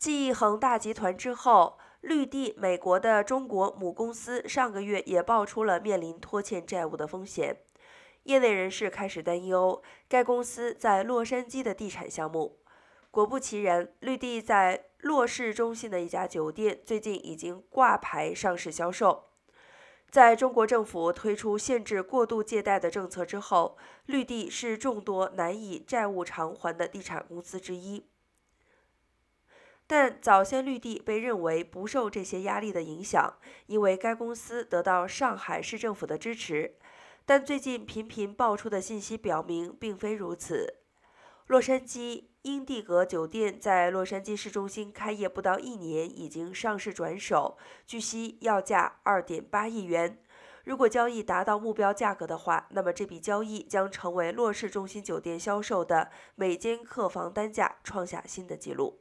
继恒大集团之后，绿地美国的中国母公司上个月也爆出了面临拖欠债务的风险。业内人士开始担忧该公司在洛杉矶的地产项目。果不其然，绿地在洛市中心的一家酒店最近已经挂牌上市销售。在中国政府推出限制过度借贷的政策之后，绿地是众多难以债务偿还的地产公司之一。但早先绿地被认为不受这些压力的影响，因为该公司得到上海市政府的支持。但最近频频爆出的信息表明，并非如此。洛杉矶英蒂格酒店在洛杉矶市中心开业不到一年，已经上市转手，据悉要价二点八亿元。如果交易达到目标价格的话，那么这笔交易将成为洛市中心酒店销售的每间客房单价创下新的纪录。